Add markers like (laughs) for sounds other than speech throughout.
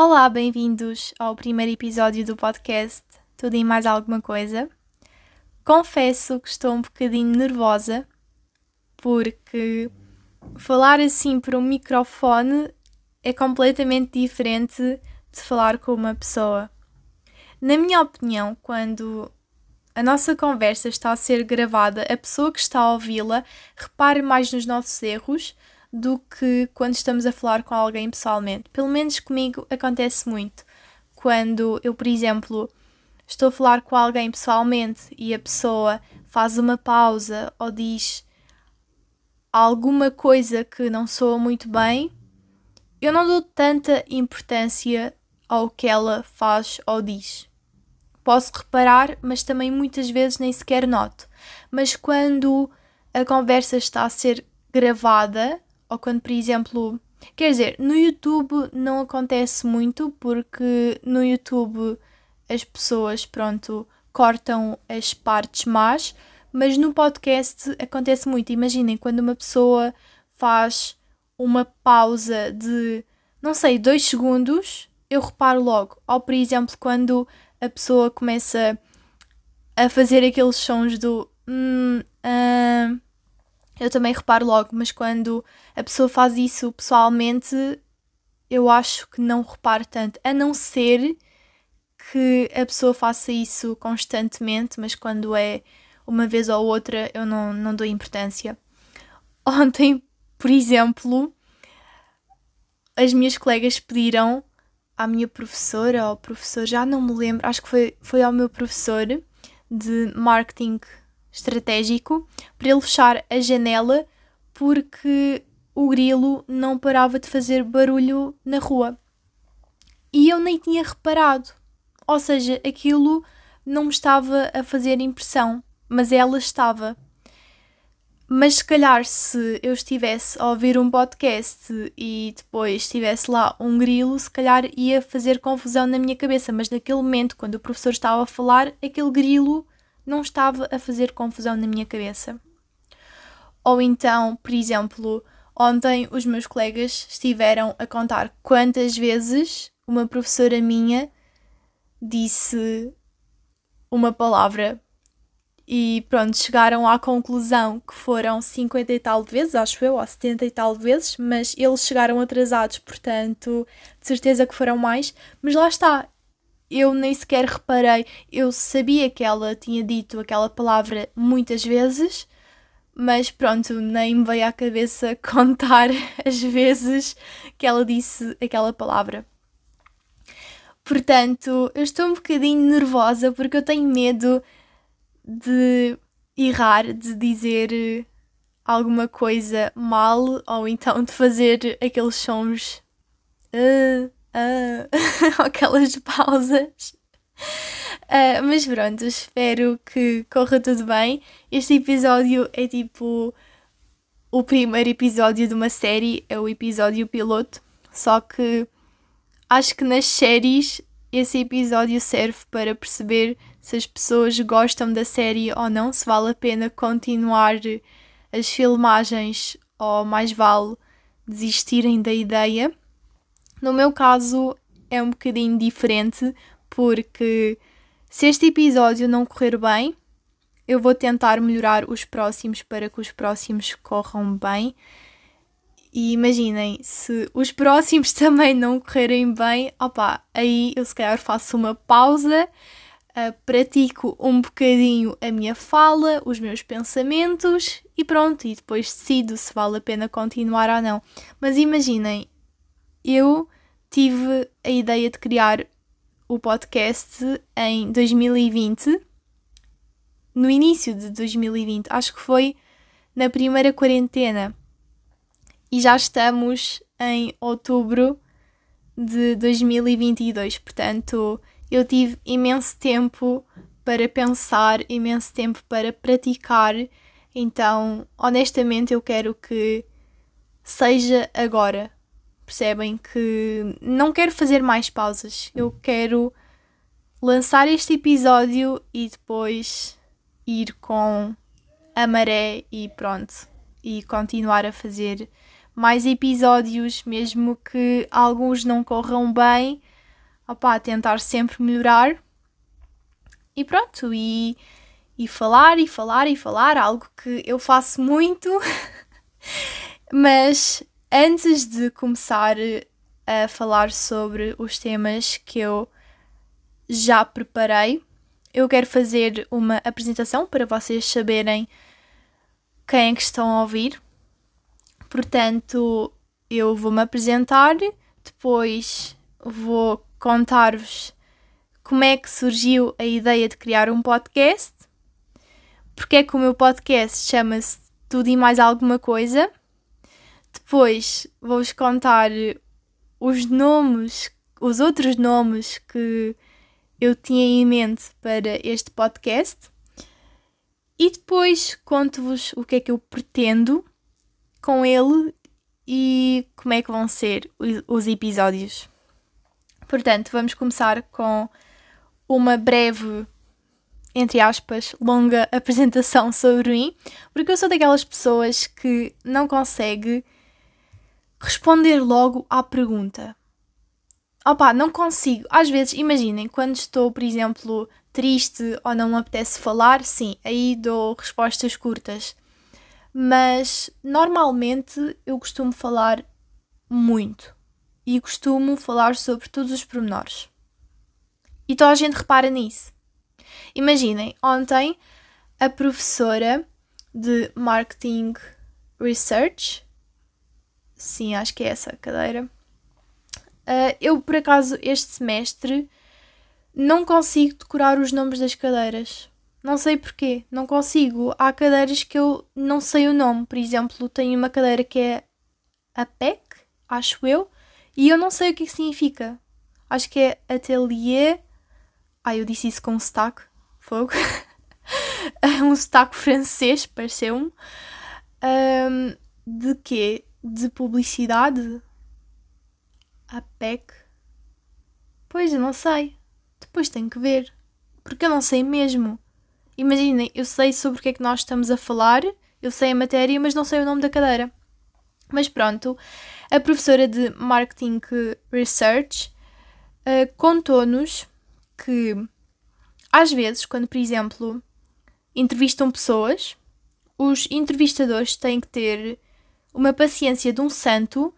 Olá, bem-vindos ao primeiro episódio do podcast Tudo e Mais Alguma Coisa. Confesso que estou um bocadinho nervosa porque falar assim por um microfone é completamente diferente de falar com uma pessoa. Na minha opinião, quando a nossa conversa está a ser gravada, a pessoa que está a ouvi-la repare mais nos nossos erros do que quando estamos a falar com alguém pessoalmente. Pelo menos comigo acontece muito. Quando eu, por exemplo, estou a falar com alguém pessoalmente e a pessoa faz uma pausa ou diz alguma coisa que não soa muito bem, eu não dou tanta importância ao que ela faz ou diz. Posso reparar, mas também muitas vezes nem sequer noto. Mas quando a conversa está a ser gravada, ou quando, por exemplo, quer dizer, no YouTube não acontece muito porque no YouTube as pessoas, pronto, cortam as partes más, mas no podcast acontece muito. Imaginem quando uma pessoa faz uma pausa de, não sei, dois segundos, eu reparo logo. Ou, por exemplo, quando a pessoa começa a fazer aqueles sons do. Hum, eu também reparo logo, mas quando a pessoa faz isso pessoalmente, eu acho que não reparo tanto, a não ser que a pessoa faça isso constantemente, mas quando é uma vez ou outra eu não, não dou importância. (laughs) Ontem, por exemplo, as minhas colegas pediram à minha professora ou professor, já não me lembro, acho que foi, foi ao meu professor de marketing estratégico para ele fechar a janela porque o grilo não parava de fazer barulho na rua. E eu nem tinha reparado. Ou seja, aquilo não me estava a fazer impressão, mas ela estava. Mas se calhar se eu estivesse a ouvir um podcast e depois estivesse lá um grilo, se calhar ia fazer confusão na minha cabeça. Mas naquele momento, quando o professor estava a falar, aquele grilo não estava a fazer confusão na minha cabeça. Ou então, por exemplo, ontem os meus colegas estiveram a contar quantas vezes uma professora minha disse uma palavra e pronto, chegaram à conclusão que foram 50 e tal vezes, acho eu, ou 70 e tal vezes, mas eles chegaram atrasados, portanto, de certeza que foram mais. Mas lá está, eu nem sequer reparei. Eu sabia que ela tinha dito aquela palavra muitas vezes, mas pronto, nem me veio à cabeça (laughs) contar as vezes que ela disse aquela palavra. Portanto, eu estou um bocadinho nervosa porque eu tenho medo de errar, de dizer alguma coisa mal ou então de fazer aqueles sons. Uh, uh, (laughs) aquelas pausas. Uh, mas pronto, espero que corra tudo bem. Este episódio é tipo o primeiro episódio de uma série, é o episódio piloto. Só que acho que nas séries esse episódio serve para perceber se as pessoas gostam da série ou não, se vale a pena continuar as filmagens ou mais vale desistirem da ideia. No meu caso é um bocadinho diferente, porque se este episódio não correr bem, eu vou tentar melhorar os próximos para que os próximos corram bem. E imaginem, se os próximos (laughs) também não correrem bem, opa, aí eu se calhar faço uma pausa, uh, pratico um bocadinho a minha fala, os meus pensamentos e pronto, e depois decido se vale a pena continuar ou não. Mas imaginem, eu tive a ideia de criar o podcast em 2020, no início de 2020, acho que foi na primeira quarentena, e já estamos em outubro de 2022, portanto, eu tive imenso tempo para pensar, imenso tempo para praticar, então, honestamente, eu quero que seja agora, Percebem que não quero fazer mais pausas. Eu quero lançar este episódio e depois ir com a maré e pronto. E continuar a fazer mais episódios, mesmo que alguns não corram bem, opá, tentar sempre melhorar. E pronto, e, e falar e falar e falar, algo que eu faço muito. (laughs) Mas antes de começar a falar sobre os temas que eu já preparei, eu quero fazer uma apresentação para vocês saberem quem é que estão a ouvir. Portanto, eu vou-me apresentar, depois vou contar-vos como é que surgiu a ideia de criar um podcast, porque é que o meu podcast chama-se Tudo e Mais Alguma Coisa. Depois vou-vos contar os nomes, os outros nomes que eu tinha em mente para este podcast. E depois conto-vos o que é que eu pretendo com ele e como é que vão ser os episódios. Portanto, vamos começar com uma breve, entre aspas, longa (laughs) apresentação sobre mim, porque eu sou daquelas pessoas que não consegue responder logo à pergunta. Opa, não consigo. Às vezes, imaginem, quando estou, por exemplo, triste ou não me apetece falar, sim, aí dou respostas curtas mas normalmente eu costumo falar muito e costumo falar sobre todos os pormenores. E toda a gente repara nisso. Imaginem, ontem a professora de Marketing Research, sim, acho que é essa a cadeira, uh, eu por acaso este semestre não consigo decorar os nomes das cadeiras. Não sei porquê, não consigo. Há cadeiras que eu não sei o nome. Por exemplo, tenho uma cadeira que é a PEC, acho eu, e eu não sei o que, é que significa. Acho que é atelier. Ah, eu disse isso com um sotaque. Fogo. (laughs) um sotaque francês, pareceu-me. Um, de quê? De publicidade? A PEC? Pois, eu não sei. Depois tenho que ver. Porque eu não sei mesmo. Imaginem, eu sei sobre o que é que nós estamos a falar, eu sei a matéria, mas não sei o nome da cadeira. Mas pronto, a professora de Marketing Research uh, contou-nos que, às vezes, quando, por exemplo, entrevistam pessoas, os entrevistadores têm que ter uma paciência de um santo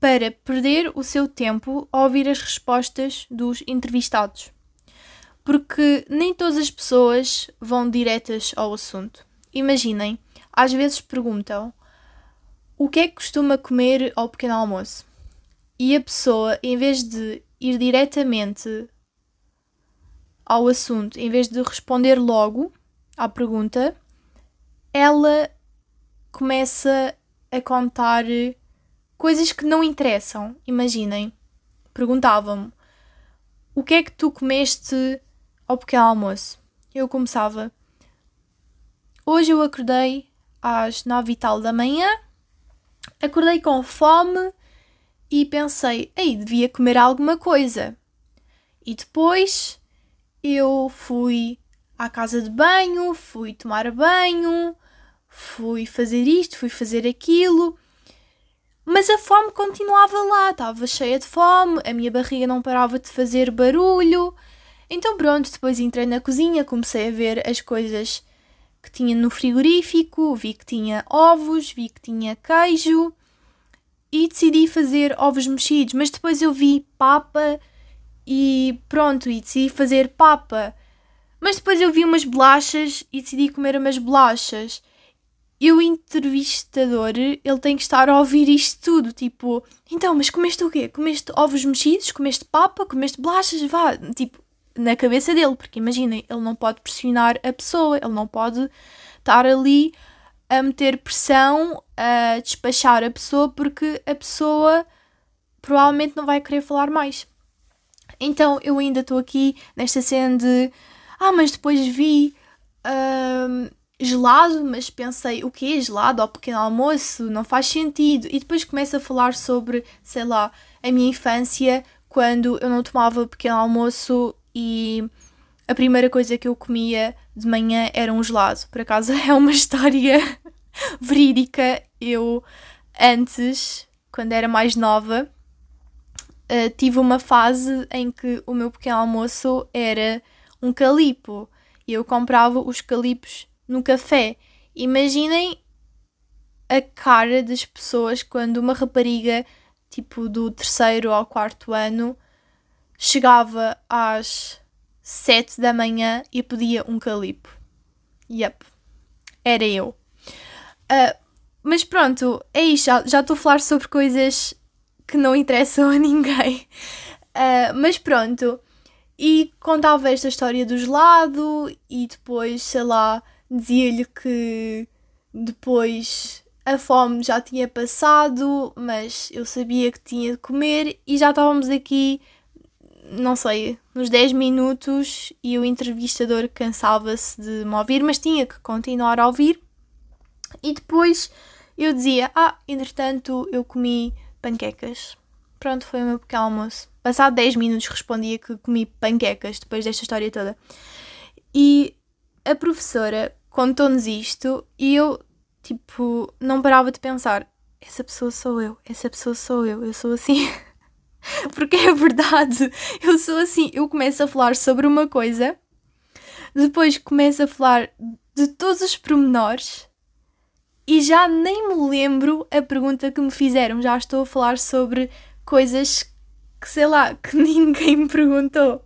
para perder o seu tempo a ouvir as respostas dos entrevistados porque nem todas as pessoas vão diretas ao assunto. Imaginem, às vezes perguntam o que é que costuma comer ao pequeno almoço? E a pessoa, em vez de ir diretamente ao assunto, em vez de responder logo à pergunta, ela começa a contar coisas que não interessam. Imaginem, perguntavam-me o que é que tu comeste ao pequeno almoço. Eu começava. Hoje eu acordei às nove e tal da manhã, acordei com fome e pensei, ei, devia comer alguma coisa. E depois eu fui à casa de banho, fui tomar banho, fui fazer isto, fui fazer aquilo. Mas a fome continuava lá, estava cheia de fome, a minha barriga não parava de fazer barulho, então pronto, depois entrei na cozinha, comecei a ver as coisas que tinha no frigorífico, vi que tinha ovos, vi que tinha queijo e decidi fazer ovos mexidos, mas depois eu vi papa e pronto, e decidi fazer papa. Mas depois eu vi umas bolachas e decidi comer umas bolachas. E o entrevistador, ele tem que estar a ouvir isto tudo, tipo, então, mas comeste o quê? Comeste ovos mexidos? Comeste papa? Comeste bolachas? Vá, tipo, na cabeça dele, porque imaginem, ele não pode pressionar a pessoa, ele não pode estar ali a meter pressão, a despachar a pessoa, porque a pessoa provavelmente não vai querer falar mais. Então eu ainda estou aqui nesta cena de ah, mas depois vi uh, gelado, mas pensei o que é gelado ao pequeno almoço? Não faz sentido. E depois começo a falar sobre, sei lá, a minha infância, quando eu não tomava pequeno almoço e a primeira coisa que eu comia de manhã era um gelado. Por acaso (laughs) é uma história (laughs) verídica. Eu antes, quando era mais nova, uh, tive uma fase em que o meu pequeno almoço era um calipo e eu comprava os calipos no café. Imaginem a cara das pessoas quando uma rapariga, tipo do terceiro ao quarto ano, chegava às sete da manhã e pedia um calipo. Yep, era eu. Uh, mas pronto, é isto. Já estou a falar sobre coisas que não interessam a ninguém. Uh, mas pronto. E contava esta história do gelado e depois, sei lá, dizia-lhe que depois a fome já tinha passado, mas eu sabia que tinha de comer e já estávamos aqui, não sei, nos 10 minutos e o entrevistador cansava-se de me ouvir, mas tinha que continuar a ouvir. E depois eu dizia: Ah, entretanto eu comi panquecas. Pronto, foi o meu pequeno almoço. Passado 10 minutos respondia que comi panquecas depois desta história toda. E a professora contou-nos isto e eu Tipo, não parava de pensar: essa pessoa sou eu, essa pessoa sou eu, eu sou assim. (laughs) Porque é verdade, eu sou assim. Eu começo a falar sobre uma coisa, depois começo a falar de todos os pormenores e já nem me lembro a pergunta que me fizeram. Já estou a falar sobre coisas que sei lá, (laughs) que ninguém me perguntou.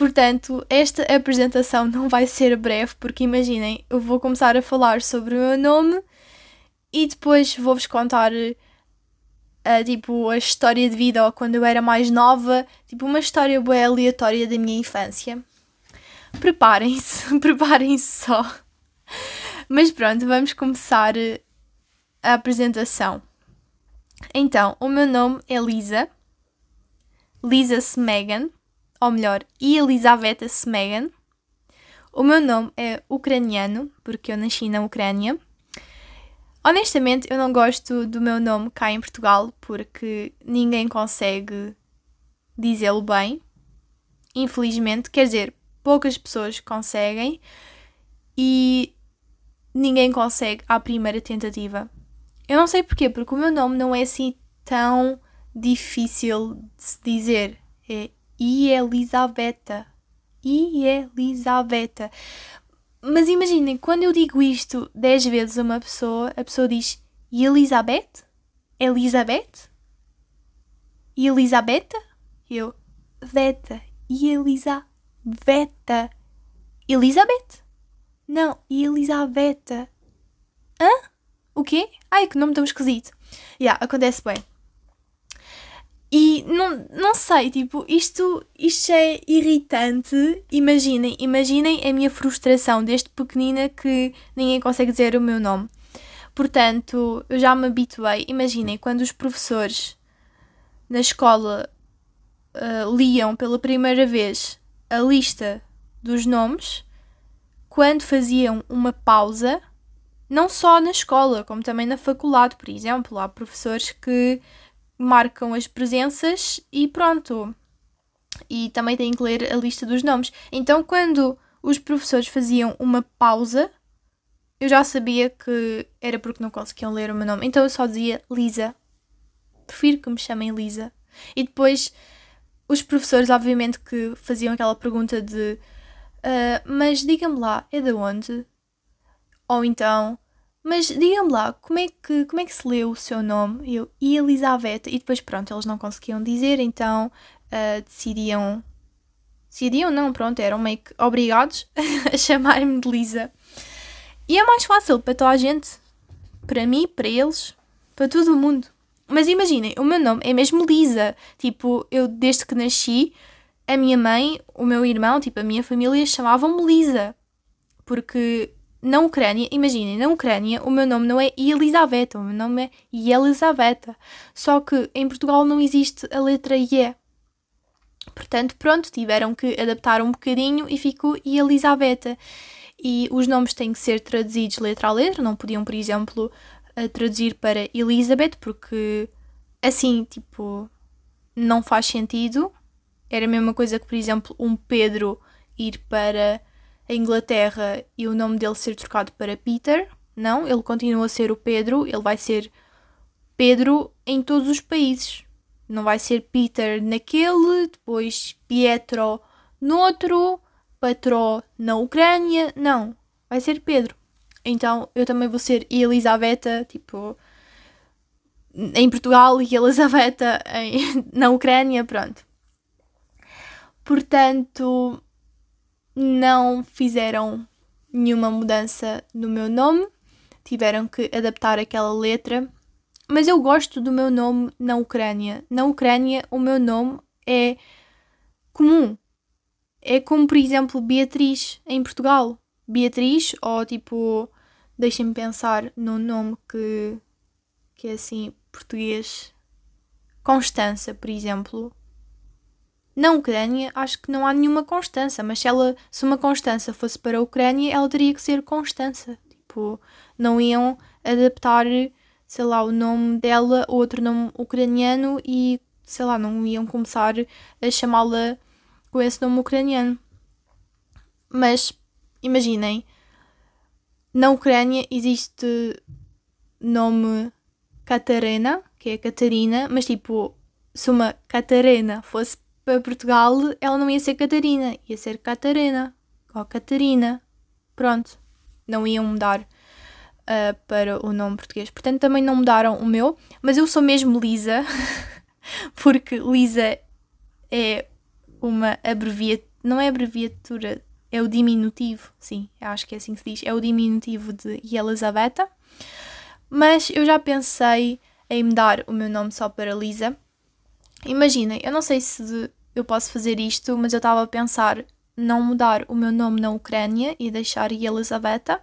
Portanto, esta apresentação não vai ser breve, porque imaginem, eu vou começar a falar sobre o meu nome e depois vou-vos contar a, eh, tipo, a história de vida ou quando eu era mais nova, tipo uma história bem aleatória da minha infância. Preparem-se, (laughs) preparem-se só. Mas pronto, vamos começar eh, a apresentação. Então, o meu nome é Lisa, Lisa Smegan ou melhor, Elizaveta Smegan. O meu nome é ucraniano, porque eu nasci na Ucrânia. Honestamente, eu não gosto do meu nome cá em Portugal, porque ninguém consegue dizê-lo bem. Infelizmente, quer dizer, poucas pessoas conseguem e ninguém consegue à primeira tentativa. Eu não sei porquê, porque o meu nome não é assim tão difícil de se dizer. É e Elisabetta. E Elisabetta. Mas imaginem, quando eu digo isto dez vezes a uma pessoa, a pessoa diz Elizabeth? Elizabeth? Elisabetta? Eu, Veta. E Elisabetta. Elizabeth? Não, Elisabetta. Hã? O quê? Ai, que nome tão esquisito. Já, yeah, acontece bem. E não, não sei, tipo, isto, isto é irritante. Imaginem, imaginem a minha frustração desde pequenina que ninguém consegue dizer o meu nome. Portanto, eu já me habituei. Imaginem, quando os professores na escola uh, liam pela primeira vez a lista dos nomes, quando faziam uma pausa, não só na escola, como também na faculdade, por exemplo, há professores que marcam as presenças e pronto. E também têm que ler a lista dos nomes. Então, quando os professores faziam uma pausa, eu já sabia que era porque não conseguiam ler o meu nome. Então eu só dizia Lisa. Prefiro que me chamem Lisa. E depois os professores, obviamente, que faziam aquela pergunta de uh, mas diga-me lá, é de onde? Ou então, mas diga-me lá, como é, que, como é que se leu o seu nome? Eu, e Elizabeth. E depois, pronto, eles não conseguiam dizer, então uh, decidiam. Decidiam, não, pronto, eram meio que obrigados (laughs) a chamar-me de Lisa. E é mais fácil para toda a gente. Para mim, para eles, para todo o mundo. Mas imaginem, o meu nome é mesmo Lisa. Tipo, eu desde que nasci, a minha mãe, o meu irmão, tipo, a minha família chamavam-me Lisa. Porque na Ucrânia, imaginem, na Ucrânia o meu nome não é Elisaveta, o meu nome é Elisaveta. Só que em Portugal não existe a letra E. Portanto, pronto, tiveram que adaptar um bocadinho e ficou Elisaveta. E os nomes têm que ser traduzidos letra a letra, não podiam, por exemplo, traduzir para Elizabeth, porque assim, tipo, não faz sentido. Era a mesma coisa que, por exemplo, um Pedro ir para a Inglaterra e o nome dele ser trocado para Peter. Não, ele continua a ser o Pedro, ele vai ser Pedro em todos os países. Não vai ser Peter naquele, depois Pietro noutro, Petro na Ucrânia. Não, vai ser Pedro. Então eu também vou ser Elisabetta, tipo, em Portugal e Elisabetta em, (laughs) na Ucrânia, pronto. Portanto, não fizeram nenhuma mudança no meu nome, tiveram que adaptar aquela letra. Mas eu gosto do meu nome na Ucrânia. Na Ucrânia, o meu nome é comum. É como, por exemplo, Beatriz em Portugal. Beatriz, ou tipo, deixem-me pensar num nome que, que é assim, português. Constança, por exemplo. Na Ucrânia, acho que não há nenhuma Constança, mas se, ela, se uma Constança fosse para a Ucrânia, ela teria que ser Constança. Tipo, não iam adaptar, sei lá, o nome dela a outro nome ucraniano e, sei lá, não iam começar a chamá-la com esse nome ucraniano. Mas, imaginem, na Ucrânia existe nome Catarina, que é Catarina, mas tipo, se uma Catarina fosse para Portugal, ela não ia ser Catarina, ia ser Catarina ou Catarina. Pronto, não iam mudar uh, para o nome português. Portanto, também não mudaram o meu, mas eu sou mesmo Lisa, (laughs) porque Lisa é uma abreviatura, não é abreviatura, é o diminutivo, sim, acho que é assim que se diz, é o diminutivo de Elizabeth. Mas eu já pensei em mudar o meu nome só para Lisa. Imaginem, eu não sei se eu posso fazer isto, mas eu estava a pensar não mudar o meu nome na Ucrânia e deixar Elizabeth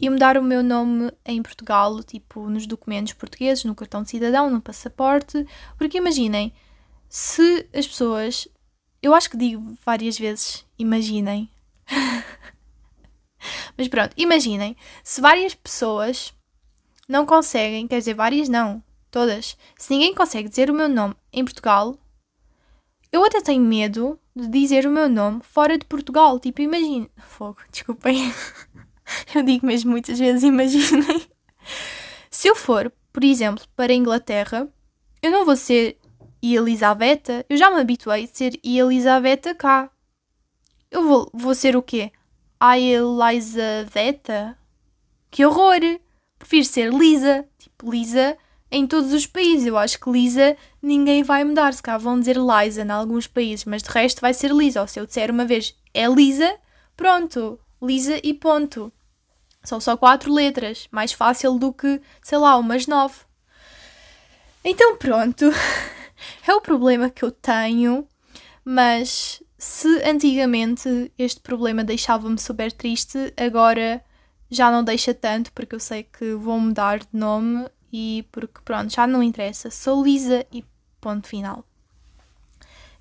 e mudar o meu nome em Portugal, tipo nos documentos portugueses, no cartão de cidadão, no passaporte, porque imaginem, se as pessoas, eu acho que digo várias vezes, imaginem, (laughs) mas pronto, imaginem, se várias pessoas não conseguem, quer dizer, várias não, todas. Se ninguém consegue dizer o meu nome em Portugal, eu até tenho medo de dizer o meu nome fora de Portugal. Tipo, imagine. Fogo, desculpem. (laughs) eu digo mesmo muitas vezes, imaginem. Se eu for, por exemplo, para a Inglaterra, eu não vou ser Elizabeth. Eu já me habituei a ser Elizabeth cá. Eu vou, vou ser o quê? A Elizabeth? Que horror! prefiro ser Lisa. Tipo, Lisa em todos os países. Eu acho que Lisa ninguém vai mudar. Se cá vão dizer Liza em alguns países, mas de resto vai ser Lisa. Ou se eu disser uma vez é Lisa, pronto. Lisa e ponto. São só quatro letras. Mais fácil do que, sei lá, umas nove. Então pronto. (laughs) é o problema que eu tenho. Mas se antigamente este problema deixava-me super triste, agora já não deixa tanto, porque eu sei que vou mudar de nome e porque pronto, já não interessa. Sou Lisa e ponto final.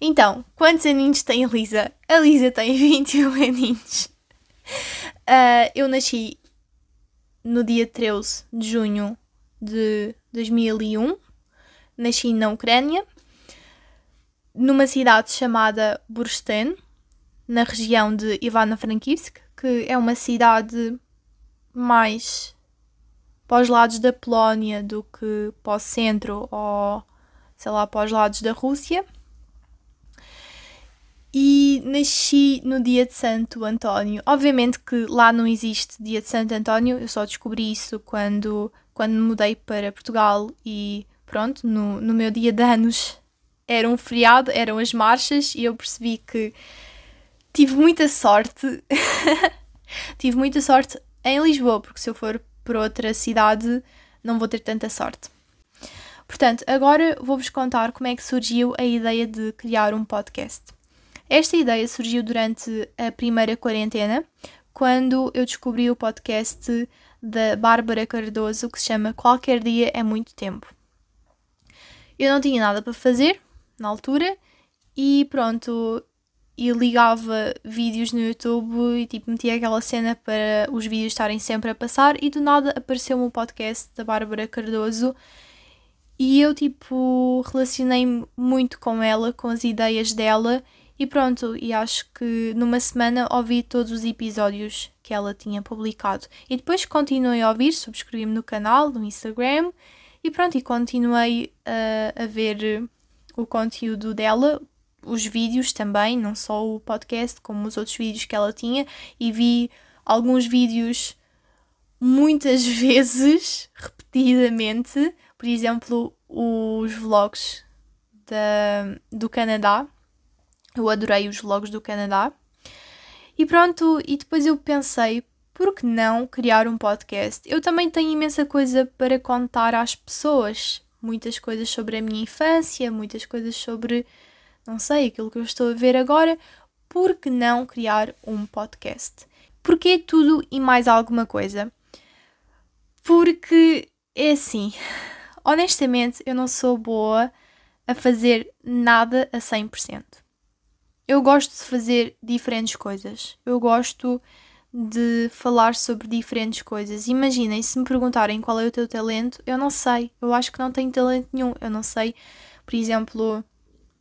Então, quantos aninhos tem a Lisa? A Lisa tem (laughs) 21 aninhos. Uh, eu nasci no dia 13 de junho de 2001. Nasci na Ucrânia, numa cidade chamada Bursten, na região de Ivano-Frankivsk, que é uma cidade mais para os lados da Polónia do que para o centro ou, sei lá, para os lados da Rússia. E nasci no dia de Santo António. Obviamente que lá não existe dia de Santo António, eu só descobri isso quando, quando mudei para Portugal e pronto, no, no meu dia de anos era um feriado, eram as marchas e eu percebi que tive muita sorte. (laughs) tive muita sorte em Lisboa, porque se eu for para outra cidade não vou ter tanta sorte. Portanto, agora vou-vos contar como é que surgiu a ideia de criar um podcast. Esta ideia surgiu durante a primeira quarentena, quando eu descobri o podcast da Bárbara Cardoso que se chama Qualquer Dia é Muito Tempo. Eu não tinha nada para fazer na altura e pronto, e ligava vídeos no YouTube e tipo metia aquela cena para os vídeos estarem sempre a passar e do nada apareceu-me o podcast da Bárbara Cardoso e eu tipo relacionei-me muito com ela, com as ideias dela E pronto, e acho que numa semana ouvi todos os episódios que ela tinha publicado. E depois continuei a ouvir, subscrevi-me no canal, no Instagram, e pronto, e continuei a, a ver o conteúdo dela, os vídeos também, não só o podcast, como os outros vídeos que ela tinha, e vi alguns vídeos muitas (laughs) vezes, repetidamente, por exemplo, os vlogs da, do Canadá. Eu adorei os vlogs do Canadá. E pronto, e depois eu pensei, por que não criar um podcast? Eu também tenho imensa coisa para contar às pessoas. Muitas coisas sobre a minha infância, muitas coisas sobre, não sei, aquilo que eu estou a ver agora. Por que não criar um podcast? Porque tudo e mais alguma coisa? Porque é assim, (laughs) honestamente, eu não sou boa a fazer nada a 100%. Eu gosto de fazer diferentes coisas. Eu gosto de falar sobre diferentes coisas. Imaginem, se me perguntarem qual é o teu talento, eu não sei. Eu acho que não tenho talento nenhum. Eu não sei, por exemplo,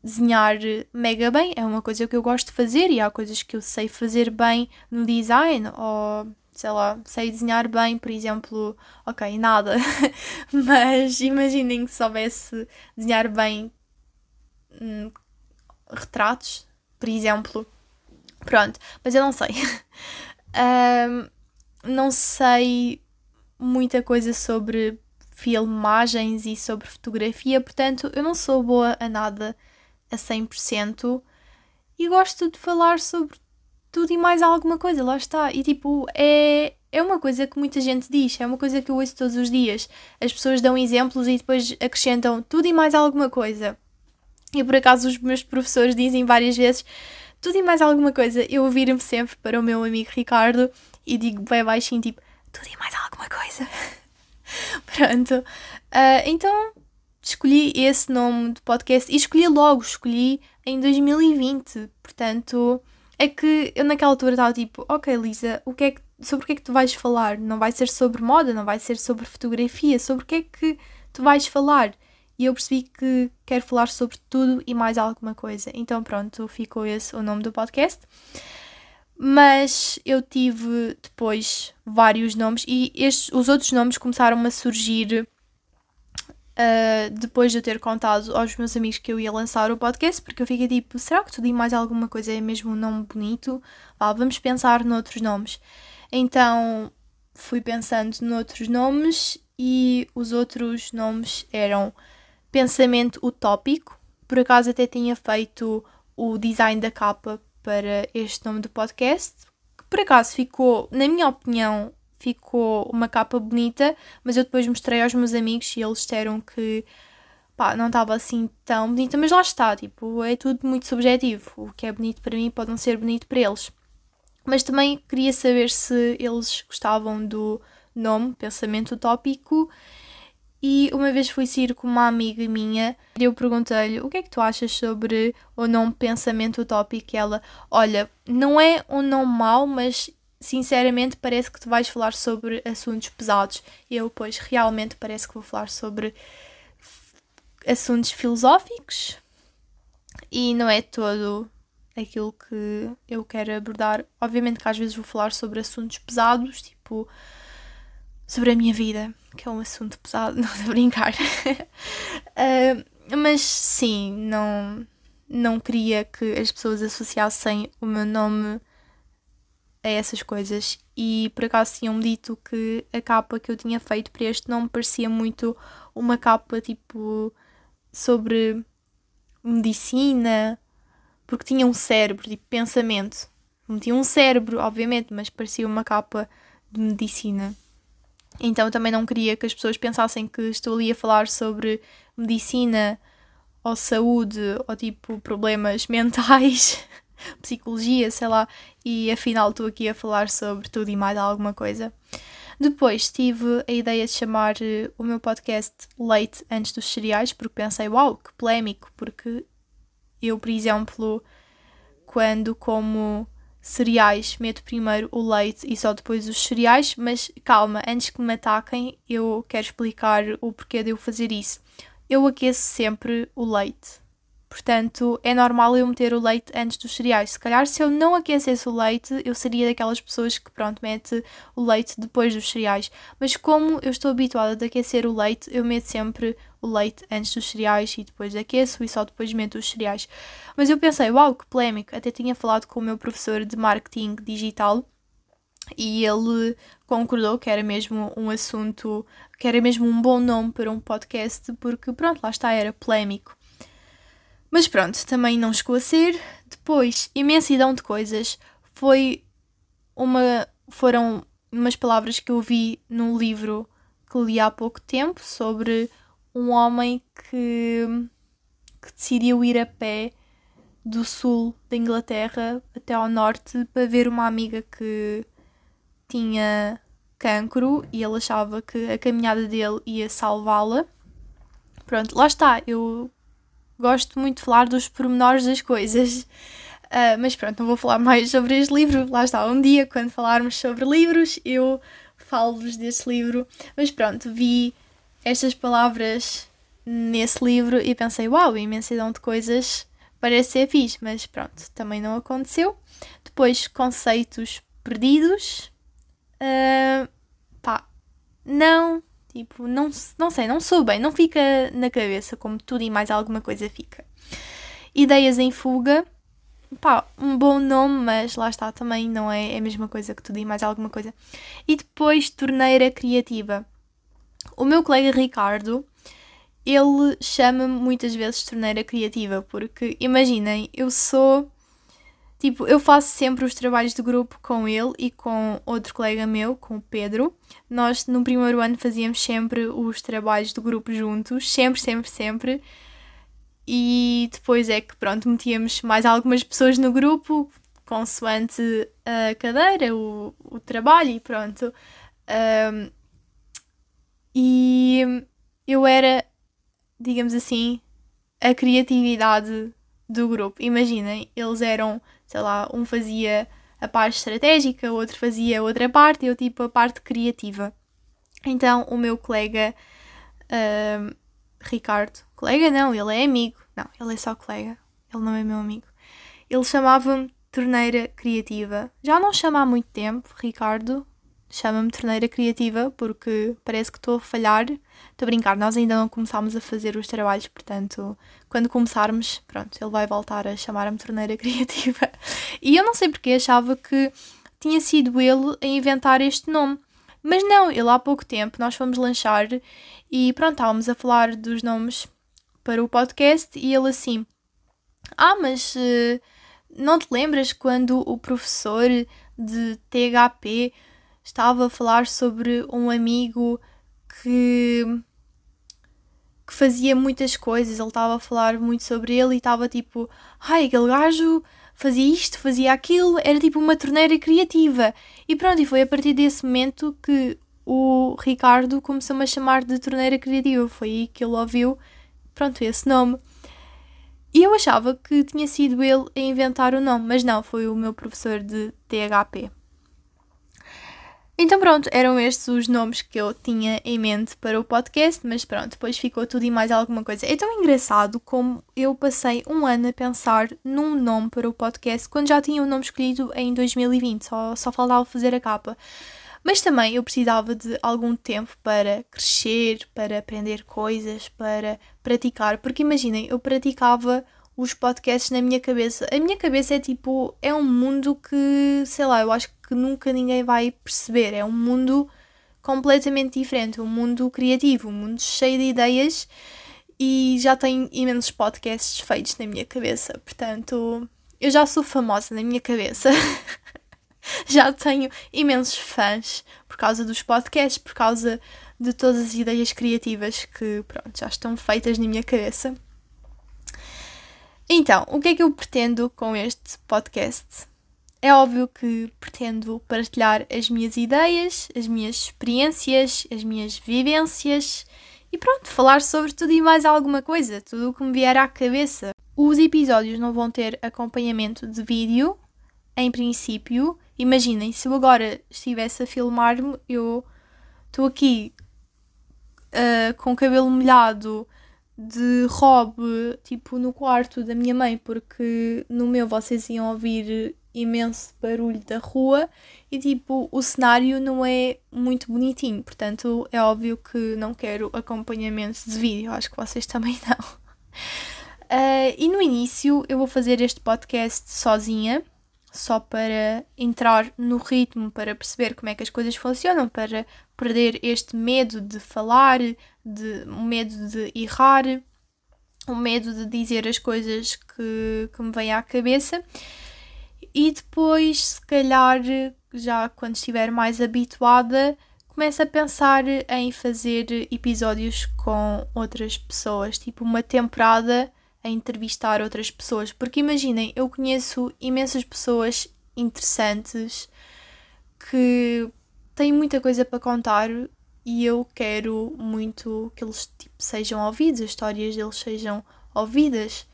desenhar mega bem, é uma coisa que eu gosto de fazer e há coisas que eu sei fazer bem no design ou sei lá, sei desenhar bem, por exemplo, ok, nada, (laughs) mas imaginem que soubesse desenhar bem hum, retratos, por exemplo, pronto, mas eu não sei. (laughs) um, não sei muita coisa sobre filmagens e sobre fotografia, portanto, eu não sou boa a nada a 100% e gosto de falar sobre tudo e mais alguma coisa, lá está. E tipo, é, é uma coisa que muita gente diz, é uma coisa que eu ouço todos os dias. As pessoas dão exemplos e depois acrescentam tudo e mais alguma coisa. E por acaso os meus professores dizem várias vezes tudo e mais alguma coisa. Eu viro-me sempre para o meu amigo Ricardo e digo bem baixinho, tipo, tudo e mais alguma coisa. (laughs) Pronto. Uh, então escolhi esse nome de podcast e escolhi logo, escolhi em 2020. Portanto, é que eu naquela altura estava tipo, ok Lisa, o que é que, sobre o que é que tu vais falar? Não vai ser sobre moda, não vai ser sobre fotografia, sobre o que é que tu vais falar? E eu percebi que quero falar sobre tudo e mais alguma coisa. Então pronto, ficou esse o nome do podcast. Mas eu tive depois vários nomes e estes, os outros nomes começaram a surgir uh, depois de eu ter contado aos meus amigos que eu ia lançar o podcast, porque eu fiquei tipo, será que tudo e mais alguma coisa é mesmo um nome bonito? Vá, vamos pensar noutros nomes. Então fui pensando noutros nomes e os outros nomes eram Pensamento Utópico. Por acaso até tinha feito o design da capa para este nome do podcast, que por acaso ficou, na minha opinião, ficou uma capa bonita, mas eu depois mostrei aos meus amigos e eles disseram que pá, não estava assim tão bonita, mas lá está, tipo, é tudo muito subjetivo. O que é bonito para mim pode não ser bonito para eles. Mas também queria saber se eles gostavam do nome Pensamento Utópico. E uma vez fui sair com uma amiga minha e eu perguntei-lhe o que é que tu achas sobre o nome Pensamento Utópico. E ela, olha, não é um nome mau, mas sinceramente parece que tu vais falar sobre assuntos pesados. Eu, pois, realmente parece que vou falar sobre assuntos filosóficos e não é todo aquilo que eu quero abordar. Obviamente que às vezes vou falar sobre assuntos pesados, tipo sobre a minha vida, que é um assunto pesado, (laughs) não a brincar. uh, (laughs) mas sim, não, não queria que as pessoas associassem o meu nome a essas coisas. E por acaso tinham-me dito que a capa que eu tinha feito para este não me parecia muito uma capa tipo sobre medicina, porque tinha um cérebro, tipo pensamento. Não tinha um cérebro, obviamente, mas parecia uma capa de medicina. Então também não queria que as pessoas pensassem que estou ali a falar sobre medicina ou saúde ou tipo problemas (laughs) mentais psicologia, sei lá, e afinal estou aqui a falar sobre tudo e mais alguma coisa. Depois tive a ideia de chamar eh, o meu podcast Leite antes dos cereais, porque pensei, uau, que polémico, porque eu, por exemplo, quando como cereais, meto primeiro o leite e só depois os cereais, mas calma, antes que me ataquem, eu quero explicar o porquê de eu fazer isso. Eu aqueço sempre o leite Portanto, é normal eu meter o leite antes dos cereais. Se calhar, se eu não aquecesse o leite, eu seria daquelas pessoas que, pronto, mete o leite depois dos cereais. Mas como eu estou habituada a aquecer o leite, eu meto sempre o leite antes dos cereais e depois aqueço e só depois meto os cereais. Mas eu pensei, uau, que polémico. Até tinha falado com o meu professor de marketing digital e ele concordou que era mesmo um assunto, que era mesmo um bom nome para um podcast, porque pronto, lá está, era polémico. Mas pronto, também não chegou a ser. Depois, imensidão de coisas. Foi uma. Foram umas palavras que eu vi num livro que li há pouco tempo sobre um homem que, que decidiu ir a pé do sul da Inglaterra até ao norte para ver uma amiga que tinha cancro e ele achava que a caminhada dele ia salvá-la. Pronto, lá está. Eu gosto muito de falar dos pormenores das coisas. Uh, mas pronto, não vou falar mais sobre este livro. Lá está, um dia, quando falarmos sobre livros, eu falo-vos deste livro. Mas pronto, vi estas palavras nesse livro e pensei, uau, imensidão de coisas parece ser fixe, mas pronto, também não aconteceu. Depois, conceitos perdidos. Uh, pá, não Tipo, não, não sei, não sou bem, não fica na cabeça como tudo e mais alguma coisa fica. Ideias em fuga, pá, um bom nome, mas lá está também, não é, é a mesma coisa que tudo e mais alguma coisa. E depois, torneira criativa. O meu colega Ricardo, ele chama-me muitas vezes torneira criativa, porque imaginem, eu sou Tipo, eu faço sempre os trabalhos de grupo com ele e com outro colega meu, com o Pedro. Nós no primeiro ano fazíamos sempre os trabalhos de grupo juntos, sempre, sempre, sempre. E depois é que, pronto, metíamos mais algumas pessoas no grupo, consoante a cadeira, o, o trabalho e pronto. Um, e eu era, digamos assim, a criatividade do grupo. Imaginem, eles eram sei lá, um fazia a parte estratégica, o outro fazia outra parte, eu tipo a parte criativa. Então o meu colega uh, Ricardo, colega não, ele é amigo, não, ele é só colega, ele não é meu amigo. Ele chamava-me torneira criativa. Já não chama há muito tempo, Ricardo, chama-me torneira criativa porque parece que estou a falhar. Estou a brincar, nós ainda não começámos a fazer os trabalhos, portanto, quando começarmos, pronto, ele vai voltar a chamar-me torneira (laughs) criativa. E eu não sei porque achava que tinha sido ele a inventar este nome. Mas não, ele há pouco tempo nós fomos lanchar e pronto, estávamos a falar dos nomes para o podcast e ele assim: Ah, mas uh, não te lembras quando o professor de THP estava a falar sobre um amigo que que fazia muitas coisas, ele estava a falar muito sobre ele e estava tipo, ai, aquele gajo fazia isto, fazia aquilo, era tipo uma torneira criativa. E pronto, e foi a partir desse momento que o Ricardo começou-me a chamar de torneira criativa. Foi aí que ele ouviu, pronto, esse nome. E eu achava que tinha sido ele a inventar o nome, mas não, foi o meu professor de THP. Então pronto, eram estes os nomes que eu tinha em mente para o podcast, mas pronto, depois ficou tudo e mais alguma coisa. É tão engraçado como eu passei um ano a pensar num nome para o podcast quando já tinha o nome escolhido em 2020, só, só faltava fazer a capa. Mas também eu precisava de algum tempo para crescer, para aprender coisas, para praticar, porque imaginem, eu praticava os podcasts na minha cabeça. A minha cabeça é tipo, é um mundo que, sei lá, eu acho que nunca ninguém vai perceber. É um mundo completamente diferente, um mundo criativo, um mundo cheio de ideias e já tenho imensos podcasts feitos na minha cabeça. Portanto, eu já sou famosa na minha cabeça. (laughs) já tenho imensos fãs por causa dos podcasts, por causa de todas as ideias criativas que, pronto, já estão feitas na minha cabeça. Então, o que é que eu pretendo com este podcast? É óbvio que pretendo partilhar as minhas ideias, as minhas experiências, as minhas vivências e pronto, falar sobre tudo e mais alguma coisa, tudo o que me vier à cabeça. Os episódios não vão ter acompanhamento de vídeo, em princípio. Imaginem, se eu agora estivesse a filmar-me, eu estou aqui uh, com o cabelo molhado, de hobby, tipo no quarto da minha mãe, porque no meu vocês iam ouvir imenso barulho da rua e tipo o cenário não é muito bonitinho, portanto é óbvio que não quero acompanhamento de vídeo, acho que vocês (laughs) também não. Uh, e no início eu vou fazer este podcast sozinha, só para entrar no ritmo, para perceber como é que as coisas funcionam, para perder este medo de falar, de, o medo de errar, o medo de dizer as coisas que, que me vêm à cabeça. E depois, se calhar, já quando estiver mais habituada, começo a pensar em fazer episódios com outras pessoas, tipo uma temporada a entrevistar outras pessoas. Porque imaginem, eu conheço imensas pessoas interessantes que têm muita coisa para contar e eu quero muito que eles tipo, sejam ouvidos, as histórias deles sejam ouvidas.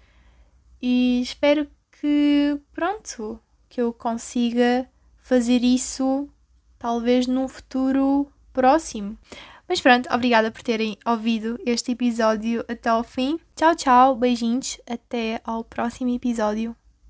E espero que, pronto, que eu consiga fazer isso talvez num futuro próximo. Mas pronto, obrigada por terem ouvido este episódio até ao fim. Tchau, tchau, beijinhos, até ao próximo episódio.